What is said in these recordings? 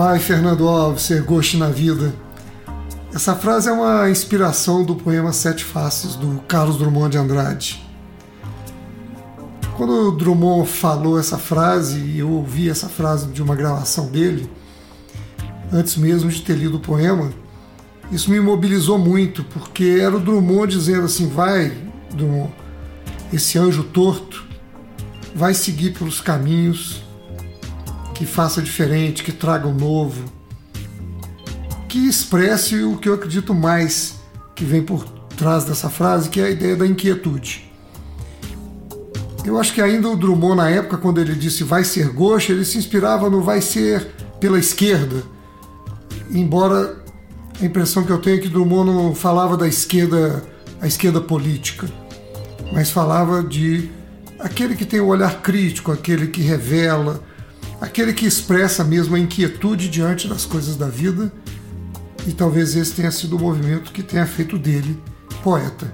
Ai, Fernando Alves, ser goste na vida. Essa frase é uma inspiração do poema Sete Faces, do Carlos Drummond de Andrade. Quando o Drummond falou essa frase, e eu ouvi essa frase de uma gravação dele, antes mesmo de ter lido o poema, isso me mobilizou muito, porque era o Drummond dizendo assim: vai, Drummond, esse anjo torto vai seguir pelos caminhos que faça diferente, que traga o um novo, que expresse o que eu acredito mais que vem por trás dessa frase, que é a ideia da inquietude. Eu acho que ainda o Drummond, na época, quando ele disse vai ser Gauche, ele se inspirava no vai ser pela esquerda, embora a impressão que eu tenho é que Drummond não falava da esquerda, a esquerda política, mas falava de aquele que tem o olhar crítico, aquele que revela, aquele que expressa mesmo a inquietude diante das coisas da vida, e talvez esse tenha sido o movimento que tenha feito dele poeta.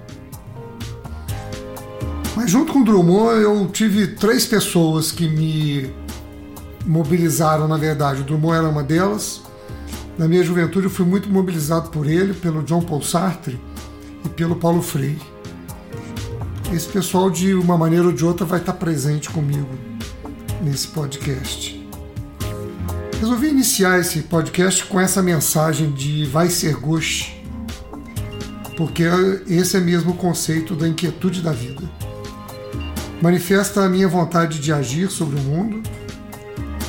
Mas junto com Drummond eu tive três pessoas que me mobilizaram, na verdade. O Drummond era uma delas. Na minha juventude eu fui muito mobilizado por ele, pelo John Paul Sartre e pelo Paulo Freire. Esse pessoal, de uma maneira ou de outra, vai estar presente comigo nesse podcast. Resolvi iniciar esse podcast com essa mensagem de vai ser gosto, porque esse é mesmo o conceito da inquietude da vida. Manifesta a minha vontade de agir sobre o mundo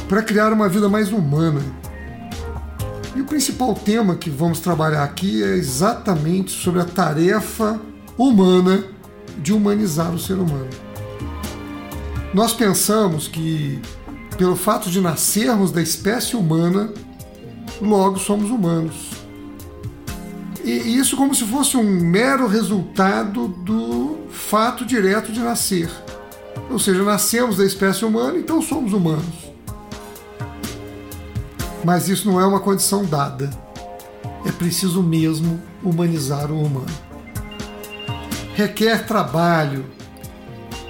para criar uma vida mais humana. E o principal tema que vamos trabalhar aqui é exatamente sobre a tarefa humana de humanizar o ser humano. Nós pensamos que, pelo fato de nascermos da espécie humana, logo somos humanos. E isso como se fosse um mero resultado do fato direto de nascer. Ou seja, nascemos da espécie humana, então somos humanos. Mas isso não é uma condição dada. É preciso mesmo humanizar o humano. Requer trabalho,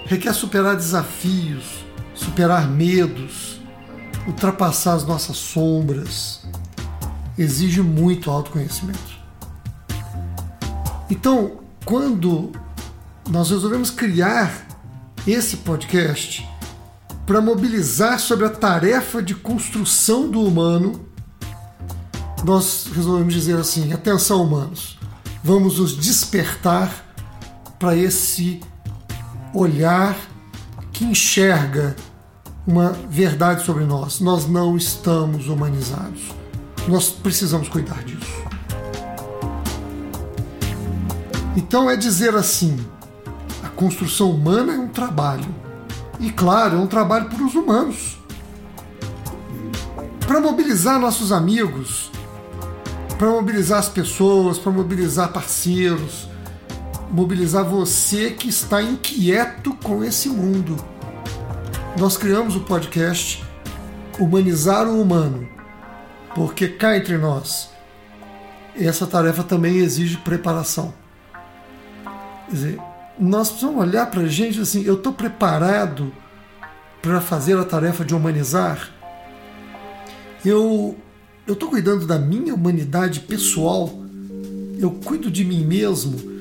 requer superar desafios, superar medos, ultrapassar as nossas sombras. Exige muito autoconhecimento. Então, quando nós resolvemos criar esse podcast para mobilizar sobre a tarefa de construção do humano, nós resolvemos dizer assim: atenção, humanos, vamos nos despertar para esse olhar que enxerga uma verdade sobre nós. Nós não estamos humanizados. Nós precisamos cuidar disso. Então é dizer assim: a construção humana é um trabalho. E claro, é um trabalho para os humanos. Para mobilizar nossos amigos, para mobilizar as pessoas, para mobilizar parceiros, mobilizar você que está inquieto com esse mundo. Nós criamos o podcast Humanizar o Humano, porque cá entre nós, essa tarefa também exige preparação. Quer dizer, nós precisamos olhar para a gente assim: eu estou preparado para fazer a tarefa de humanizar? Eu estou cuidando da minha humanidade pessoal? Eu cuido de mim mesmo?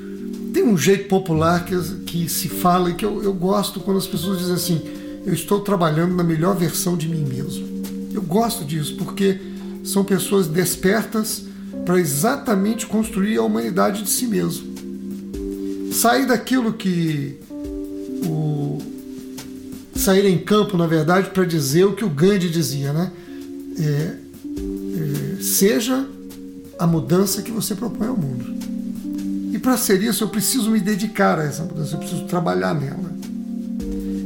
Tem um jeito popular que, que se fala e que eu, eu gosto quando as pessoas dizem assim: eu estou trabalhando na melhor versão de mim mesmo. Eu gosto disso porque são pessoas despertas para exatamente construir a humanidade de si mesmo. Sair daquilo que o sair em campo, na verdade, para dizer o que o Gandhi dizia, né? É, é, seja a mudança que você propõe ao mundo para ser isso, eu preciso me dedicar a essa mudança, eu preciso trabalhar nela.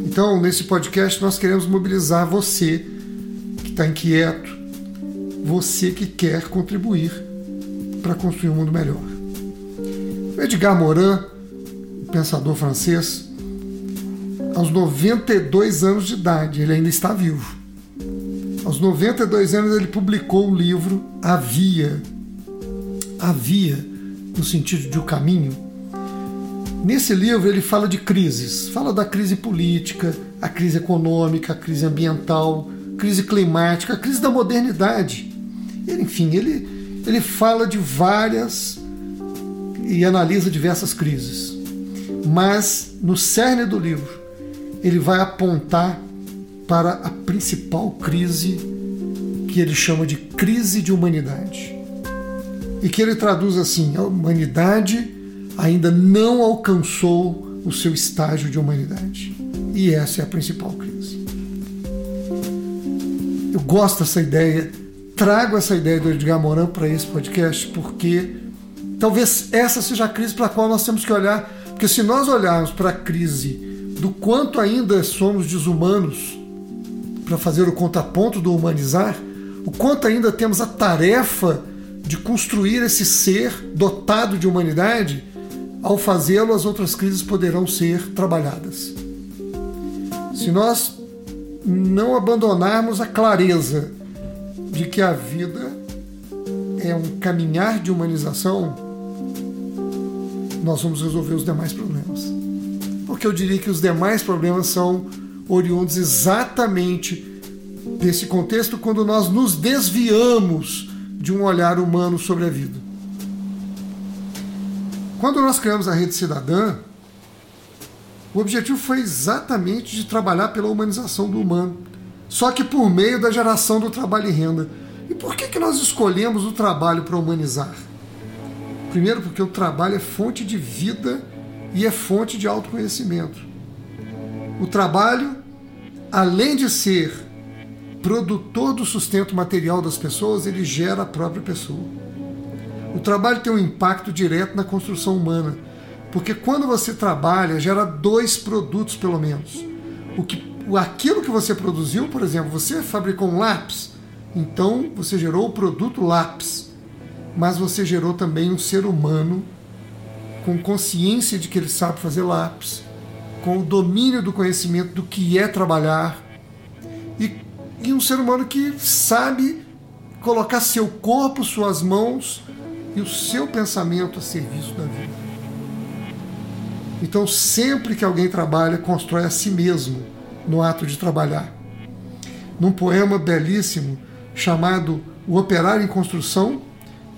Então, nesse podcast, nós queremos mobilizar você que está inquieto, você que quer contribuir para construir um mundo melhor. Edgar Morin, pensador francês, aos 92 anos de idade, ele ainda está vivo. Aos 92 anos ele publicou o livro A Via. No sentido de o caminho. Nesse livro ele fala de crises, fala da crise política, a crise econômica, a crise ambiental, crise climática, a crise da modernidade. Ele, enfim, ele, ele fala de várias e analisa diversas crises. Mas no cerne do livro, ele vai apontar para a principal crise que ele chama de crise de humanidade. E que ele traduz assim: a humanidade ainda não alcançou o seu estágio de humanidade. E essa é a principal crise. Eu gosto dessa ideia, trago essa ideia do Edgar Morin para esse podcast porque talvez essa seja a crise para a qual nós temos que olhar, porque se nós olharmos para a crise do quanto ainda somos desumanos, para fazer o contraponto do humanizar, o quanto ainda temos a tarefa de construir esse ser dotado de humanidade, ao fazê-lo, as outras crises poderão ser trabalhadas. Se nós não abandonarmos a clareza de que a vida é um caminhar de humanização, nós vamos resolver os demais problemas. Porque eu diria que os demais problemas são oriundos exatamente desse contexto quando nós nos desviamos de um olhar humano sobre a vida. Quando nós criamos a Rede Cidadã, o objetivo foi exatamente de trabalhar pela humanização do humano, só que por meio da geração do trabalho e renda. E por que, que nós escolhemos o trabalho para humanizar? Primeiro, porque o trabalho é fonte de vida e é fonte de autoconhecimento. O trabalho, além de ser produtor do sustento material das pessoas, ele gera a própria pessoa. O trabalho tem um impacto direto na construção humana, porque quando você trabalha, gera dois produtos pelo menos. O que, aquilo que você produziu, por exemplo, você fabricou um lápis, então você gerou o produto lápis, mas você gerou também um ser humano com consciência de que ele sabe fazer lápis, com o domínio do conhecimento do que é trabalhar e, e um ser humano que sabe colocar seu corpo, suas mãos e o seu pensamento a serviço da vida. Então, sempre que alguém trabalha, constrói a si mesmo no ato de trabalhar. Num poema belíssimo chamado O Operário em Construção,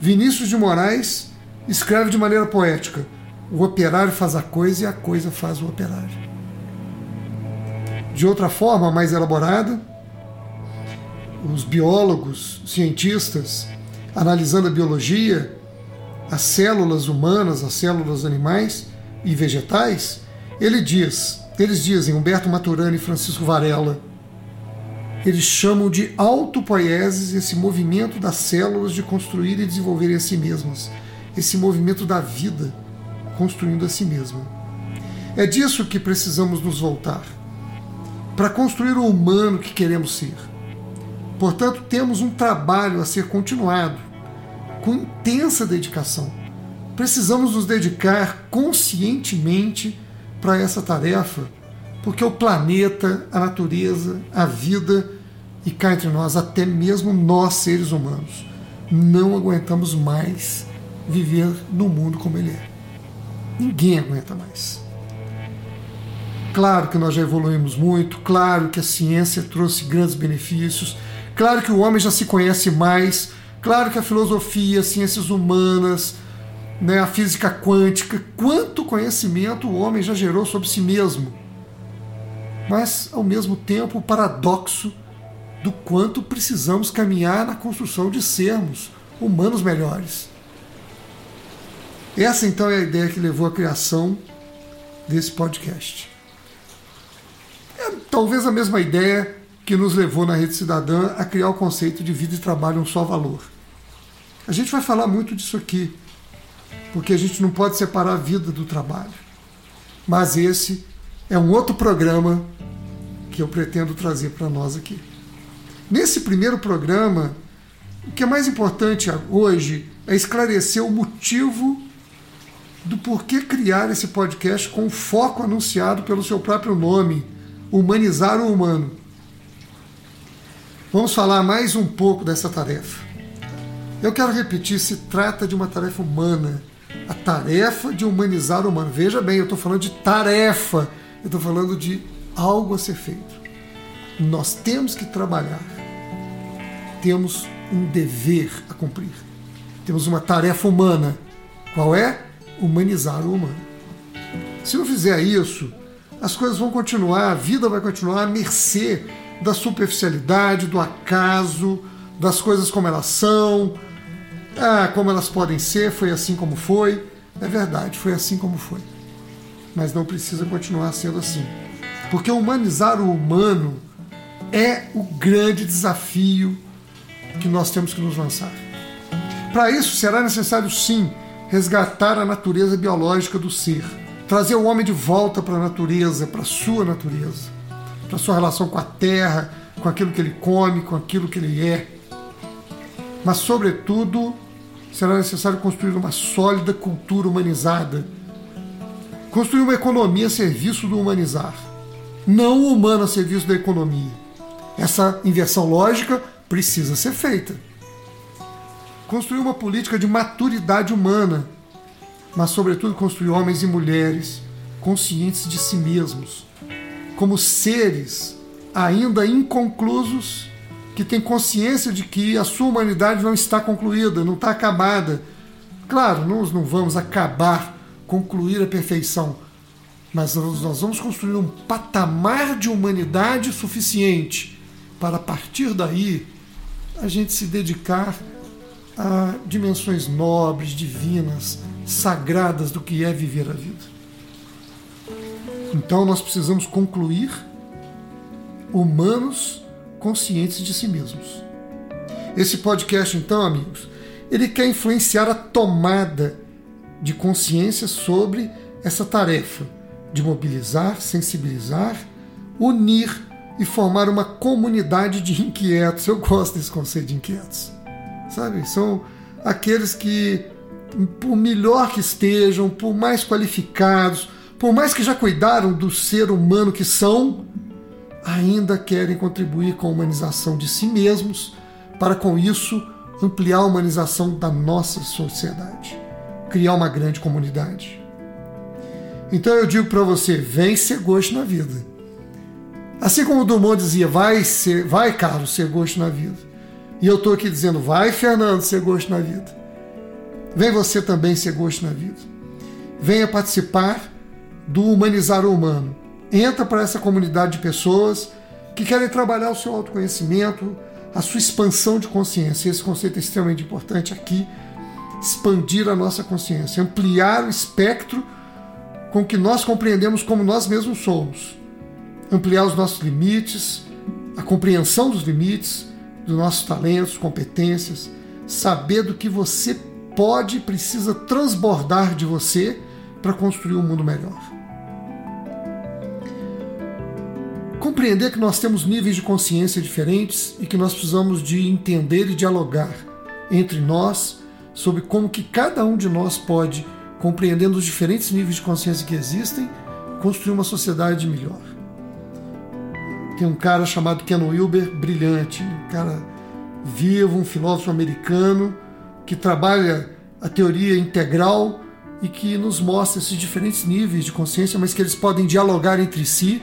Vinícius de Moraes escreve de maneira poética: O operário faz a coisa e a coisa faz o operário. De outra forma, mais elaborada, os biólogos, cientistas, analisando a biologia, as células humanas, as células animais, e vegetais, ele diz, eles dizem, Humberto Maturana e Francisco Varela, eles chamam de autopoieses esse movimento das células de construir e desenvolverem a si mesmas, esse movimento da vida construindo a si mesma. É disso que precisamos nos voltar, para construir o humano que queremos ser. Portanto, temos um trabalho a ser continuado, com intensa dedicação precisamos nos dedicar conscientemente para essa tarefa, porque o planeta, a natureza, a vida e cá entre nós, até mesmo nós seres humanos, não aguentamos mais viver no mundo como ele é. Ninguém aguenta mais. Claro que nós já evoluímos muito, claro que a ciência trouxe grandes benefícios, claro que o homem já se conhece mais, claro que a filosofia, as ciências humanas, né, a física quântica, quanto conhecimento o homem já gerou sobre si mesmo. Mas, ao mesmo tempo, o paradoxo do quanto precisamos caminhar na construção de sermos humanos melhores. Essa então é a ideia que levou à criação desse podcast. É talvez a mesma ideia que nos levou na Rede Cidadã a criar o conceito de vida e trabalho um só valor. A gente vai falar muito disso aqui porque a gente não pode separar a vida do trabalho. Mas esse é um outro programa que eu pretendo trazer para nós aqui. Nesse primeiro programa, o que é mais importante hoje é esclarecer o motivo do porquê criar esse podcast com o foco anunciado pelo seu próprio nome, humanizar o humano. Vamos falar mais um pouco dessa tarefa. Eu quero repetir: se trata de uma tarefa humana, a tarefa de humanizar o humano. Veja bem, eu estou falando de tarefa, eu estou falando de algo a ser feito. Nós temos que trabalhar, temos um dever a cumprir, temos uma tarefa humana. Qual é? Humanizar o humano. Se não fizer isso, as coisas vão continuar, a vida vai continuar à mercê da superficialidade, do acaso, das coisas como elas são, ah, como elas podem ser, foi assim como foi. É verdade, foi assim como foi. Mas não precisa continuar sendo assim. Porque humanizar o humano é o grande desafio que nós temos que nos lançar. Para isso, será necessário sim resgatar a natureza biológica do ser, trazer o homem de volta para a natureza, para a sua natureza, para sua relação com a terra, com aquilo que ele come, com aquilo que ele é. Mas, sobretudo, será necessário construir uma sólida cultura humanizada. Construir uma economia a serviço do humanizar, não o humano a serviço da economia. Essa inversão lógica precisa ser feita. Construir uma política de maturidade humana, mas, sobretudo, construir homens e mulheres conscientes de si mesmos, como seres ainda inconclusos que tem consciência de que a sua humanidade não está concluída, não está acabada. Claro, nós não vamos acabar, concluir a perfeição, mas nós vamos construir um patamar de humanidade suficiente para, a partir daí, a gente se dedicar a dimensões nobres, divinas, sagradas do que é viver a vida. Então nós precisamos concluir humanos conscientes de si mesmos. Esse podcast, então, amigos, ele quer influenciar a tomada de consciência sobre essa tarefa de mobilizar, sensibilizar, unir e formar uma comunidade de inquietos. Eu gosto desse conceito de inquietos. Sabe? São aqueles que, por melhor que estejam, por mais qualificados, por mais que já cuidaram do ser humano que são, ainda querem contribuir com a humanização de si mesmos, para com isso ampliar a humanização da nossa sociedade, criar uma grande comunidade. Então eu digo para você, vem ser gosto na vida. Assim como o Dumont dizia, vai ser, vai Carlos ser gosto na vida. E eu estou aqui dizendo, vai Fernando ser gosto na vida. Vem você também ser gosto na vida. Venha participar do humanizar o humano entra para essa comunidade de pessoas que querem trabalhar o seu autoconhecimento, a sua expansão de consciência. Esse conceito é extremamente importante aqui. Expandir a nossa consciência, ampliar o espectro com que nós compreendemos como nós mesmos somos, ampliar os nossos limites, a compreensão dos limites, dos nossos talentos, competências, saber do que você pode e precisa transbordar de você para construir um mundo melhor. compreender que nós temos níveis de consciência diferentes e que nós precisamos de entender e dialogar entre nós sobre como que cada um de nós pode, compreendendo os diferentes níveis de consciência que existem, construir uma sociedade melhor. Tem um cara chamado Ken Wilber, brilhante, um cara vivo, um filósofo americano que trabalha a teoria integral e que nos mostra esses diferentes níveis de consciência, mas que eles podem dialogar entre si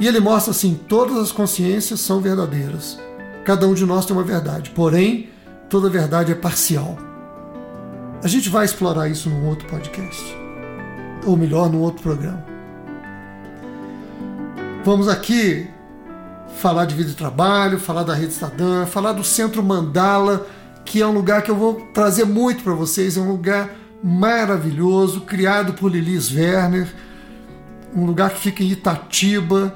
e ele mostra assim: todas as consciências são verdadeiras. Cada um de nós tem uma verdade, porém, toda verdade é parcial. A gente vai explorar isso num outro podcast, ou melhor, num outro programa. Vamos aqui falar de vida e trabalho, falar da Rede Estadã, falar do Centro Mandala, que é um lugar que eu vou trazer muito para vocês. É um lugar maravilhoso, criado por Lilis Werner, um lugar que fica em Itatiba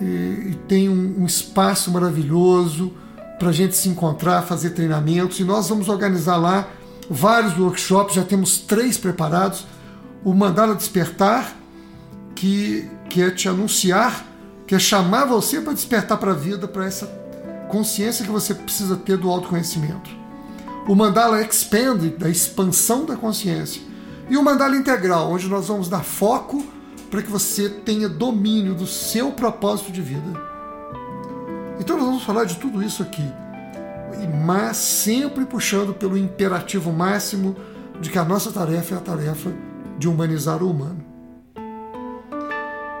e, e tem um, um espaço maravilhoso para a gente se encontrar, fazer treinamentos. E nós vamos organizar lá vários workshops, já temos três preparados. O Mandala Despertar, que, que é te anunciar, que é chamar você para despertar para a vida, para essa consciência que você precisa ter do autoconhecimento. O Mandala Expand, da expansão da consciência. E o Mandala Integral, onde nós vamos dar foco para que você tenha domínio do seu propósito de vida. Então nós vamos falar de tudo isso aqui, mas sempre puxando pelo imperativo máximo de que a nossa tarefa é a tarefa de humanizar o humano.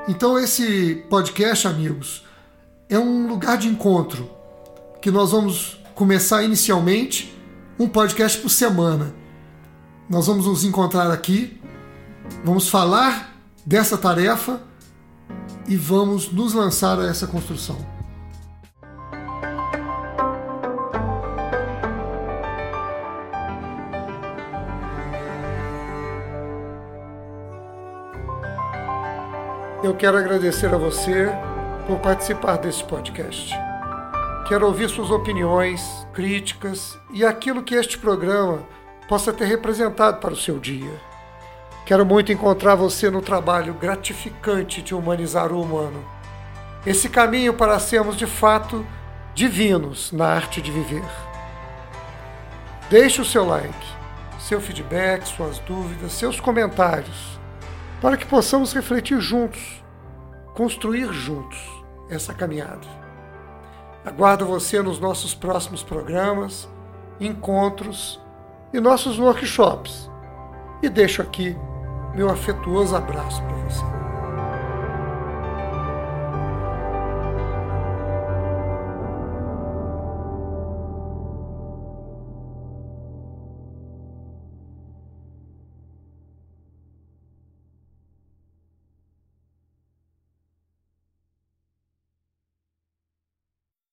Então esse podcast, amigos, é um lugar de encontro que nós vamos começar inicialmente um podcast por semana. Nós vamos nos encontrar aqui, vamos falar dessa tarefa e vamos nos lançar a essa construção. Eu quero agradecer a você por participar desse podcast. Quero ouvir suas opiniões, críticas e aquilo que este programa possa ter representado para o seu dia. Quero muito encontrar você no trabalho gratificante de humanizar o humano. Esse caminho para sermos de fato divinos na arte de viver. Deixe o seu like, seu feedback, suas dúvidas, seus comentários, para que possamos refletir juntos, construir juntos essa caminhada. Aguardo você nos nossos próximos programas, encontros e nossos workshops. E deixo aqui meu afetuoso abraço para você.